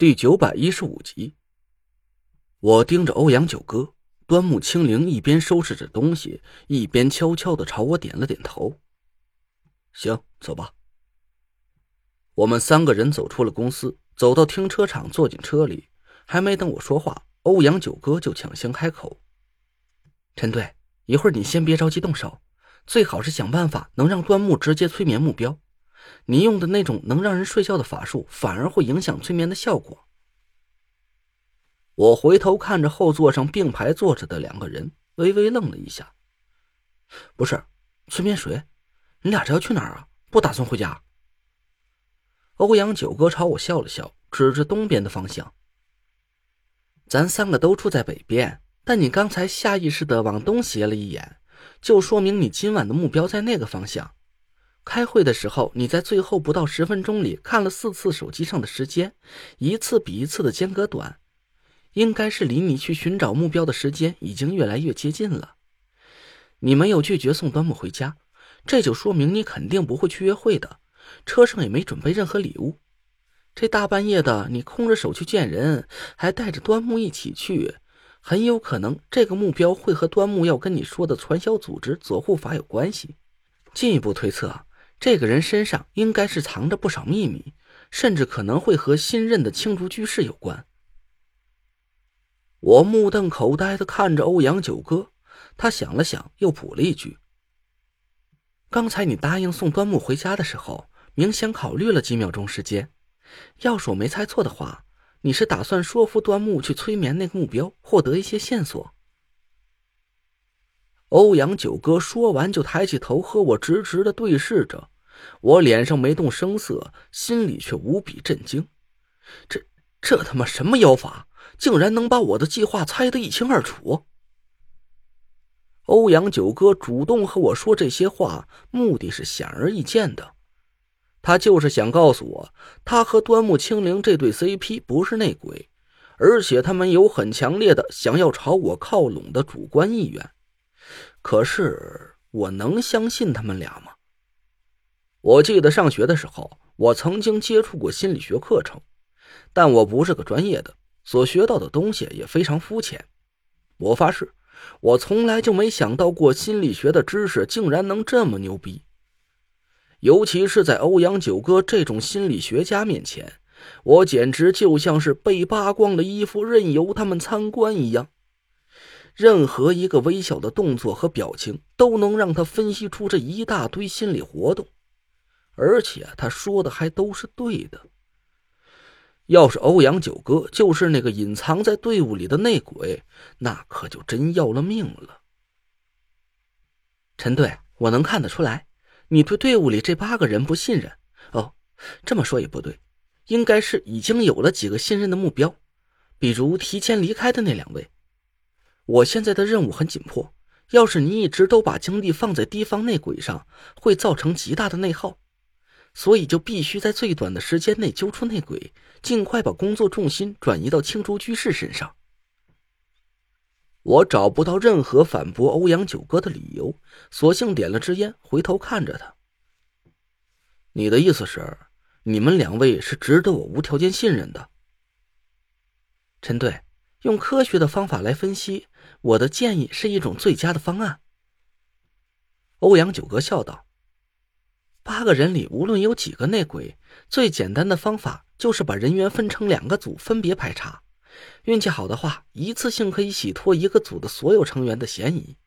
第九百一十五集，我盯着欧阳九哥，端木清灵一边收拾着东西，一边悄悄的朝我点了点头。行，走吧。我们三个人走出了公司，走到停车场，坐进车里。还没等我说话，欧阳九哥就抢先开口：“陈队，一会儿你先别着急动手，最好是想办法能让端木直接催眠目标。”你用的那种能让人睡觉的法术，反而会影响催眠的效果。我回头看着后座上并排坐着的两个人，微微愣了一下。不是，催眠谁？你俩这要去哪儿啊？不打算回家？欧阳九哥朝我笑了笑，指着东边的方向。咱三个都住在北边，但你刚才下意识的往东斜了一眼，就说明你今晚的目标在那个方向。开会的时候，你在最后不到十分钟里看了四次手机上的时间，一次比一次的间隔短，应该是离你去寻找目标的时间已经越来越接近了。你没有拒绝送端木回家，这就说明你肯定不会去约会的，车上也没准备任何礼物。这大半夜的，你空着手去见人，还带着端木一起去，很有可能这个目标会和端木要跟你说的传销组织左护法有关系。进一步推测。这个人身上应该是藏着不少秘密，甚至可能会和新任的青竹居士有关。我目瞪口呆的看着欧阳九哥，他想了想，又补了一句：“刚才你答应送端木回家的时候，明显考虑了几秒钟时间。要是我没猜错的话，你是打算说服端木去催眠那个目标，获得一些线索。”欧阳九哥说完，就抬起头和我直直的对视着。我脸上没动声色，心里却无比震惊。这这他妈什么妖法，竟然能把我的计划猜得一清二楚？欧阳九哥主动和我说这些话，目的是显而易见的，他就是想告诉我，他和端木清灵这对 CP 不是内鬼，而且他们有很强烈的想要朝我靠拢的主观意愿。可是我能相信他们俩吗？我记得上学的时候，我曾经接触过心理学课程，但我不是个专业的，所学到的东西也非常肤浅。我发誓，我从来就没想到过心理学的知识竟然能这么牛逼。尤其是在欧阳九哥这种心理学家面前，我简直就像是被扒光了衣服任由他们参观一样。任何一个微小的动作和表情，都能让他分析出这一大堆心理活动，而且他说的还都是对的。要是欧阳九哥就是那个隐藏在队伍里的内鬼，那可就真要了命了。陈队，我能看得出来，你对队伍里这八个人不信任。哦，这么说也不对，应该是已经有了几个信任的目标，比如提前离开的那两位。我现在的任务很紧迫，要是你一直都把精力放在提防内鬼上，会造成极大的内耗，所以就必须在最短的时间内揪出内鬼，尽快把工作重心转移到青竹居士身上。我找不到任何反驳欧阳九哥的理由，索性点了支烟，回头看着他：“你的意思是，你们两位是值得我无条件信任的？”陈队，用科学的方法来分析。我的建议是一种最佳的方案。欧阳九哥笑道：“八个人里，无论有几个内鬼，最简单的方法就是把人员分成两个组，分别排查。运气好的话，一次性可以洗脱一个组的所有成员的嫌疑。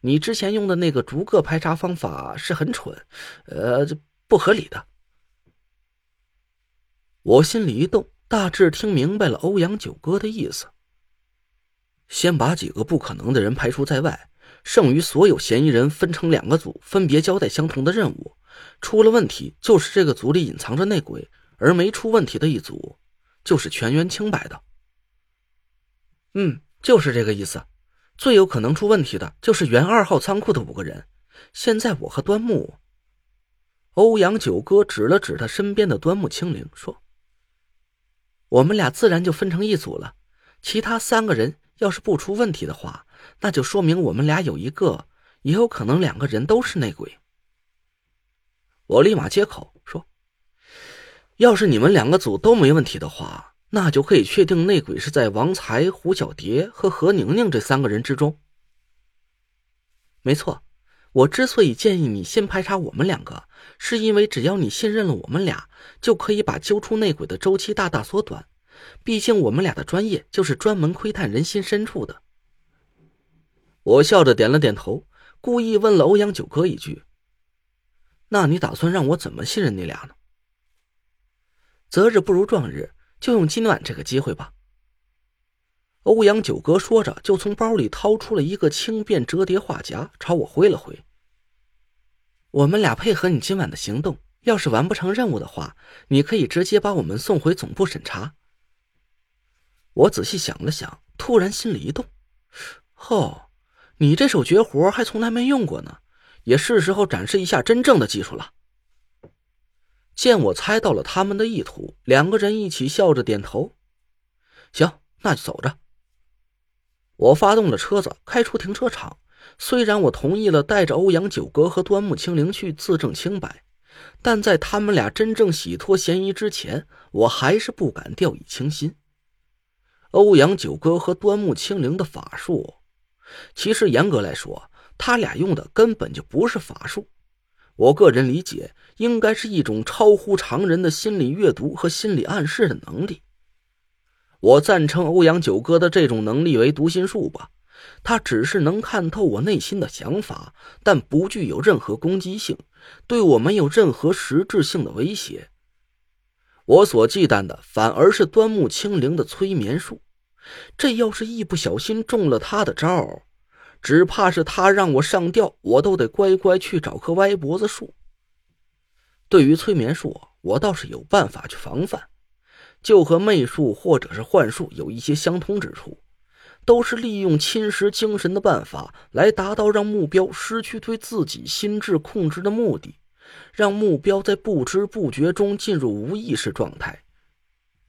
你之前用的那个逐个排查方法是很蠢，呃，不合理的。”我心里一动，大致听明白了欧阳九哥的意思。先把几个不可能的人排除在外，剩余所有嫌疑人分成两个组，分别交代相同的任务。出了问题，就是这个组里隐藏着内鬼；而没出问题的一组，就是全员清白的。嗯，就是这个意思。最有可能出问题的就是原二号仓库的五个人。现在我和端木，欧阳九哥指了指他身边的端木清灵，说：“我们俩自然就分成一组了，其他三个人。”要是不出问题的话，那就说明我们俩有一个，也有可能两个人都是内鬼。我立马接口说：“要是你们两个组都没问题的话，那就可以确定内鬼是在王才、胡小蝶和何宁宁这三个人之中。没错，我之所以建议你先排查我们两个，是因为只要你信任了我们俩，就可以把揪出内鬼的周期大大缩短。毕竟我们俩的专业就是专门窥探人心深处的。我笑着点了点头，故意问了欧阳九哥一句：“那你打算让我怎么信任你俩呢？”择日不如撞日。就用今晚这个机会吧。欧阳九哥说着，就从包里掏出了一个轻便折叠画夹，朝我挥了挥。我们俩配合你今晚的行动，要是完不成任务的话，你可以直接把我们送回总部审查。我仔细想了想，突然心里一动：哦，你这手绝活还从来没用过呢，也是时候展示一下真正的技术了。见我猜到了他们的意图，两个人一起笑着点头。行，那就走着。我发动了车子，开出停车场。虽然我同意了带着欧阳九哥和端木清灵去自证清白，但在他们俩真正洗脱嫌疑之前，我还是不敢掉以轻心。欧阳九哥和端木清灵的法术，其实严格来说，他俩用的根本就不是法术。我个人理解，应该是一种超乎常人的心理阅读和心理暗示的能力。我赞成欧阳九哥的这种能力为读心术吧，他只是能看透我内心的想法，但不具有任何攻击性，对我没有任何实质性的威胁。我所忌惮的反而是端木清灵的催眠术，这要是一不小心中了他的招只怕是他让我上吊，我都得乖乖去找棵歪脖子树。对于催眠术，我倒是有办法去防范，就和媚术或者是幻术有一些相通之处，都是利用侵蚀精神的办法来达到让目标失去对自己心智控制的目的，让目标在不知不觉中进入无意识状态。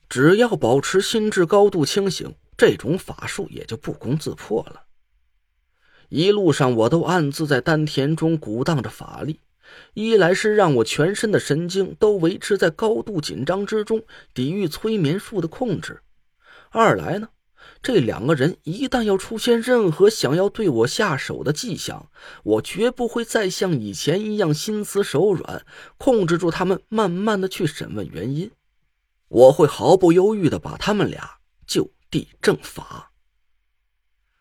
只要保持心智高度清醒，这种法术也就不攻自破了。一路上，我都暗自在丹田中鼓荡着法力，一来是让我全身的神经都维持在高度紧张之中，抵御催眠术的控制；二来呢，这两个人一旦要出现任何想要对我下手的迹象，我绝不会再像以前一样心慈手软，控制住他们，慢慢的去审问原因。我会毫不犹豫的把他们俩就地正法。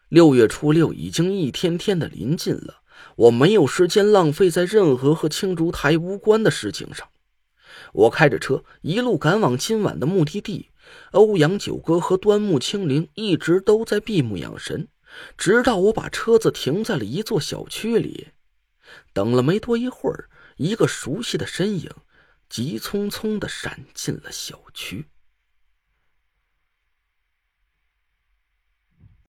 六月初六已经一天天的临近了，我没有时间浪费在任何和青竹台无关的事情上。我开着车一路赶往今晚的目的地。欧阳九哥和端木清灵一直都在闭目养神，直到我把车子停在了一座小区里。等了没多一会儿，一个熟悉的身影急匆匆的闪进了小区。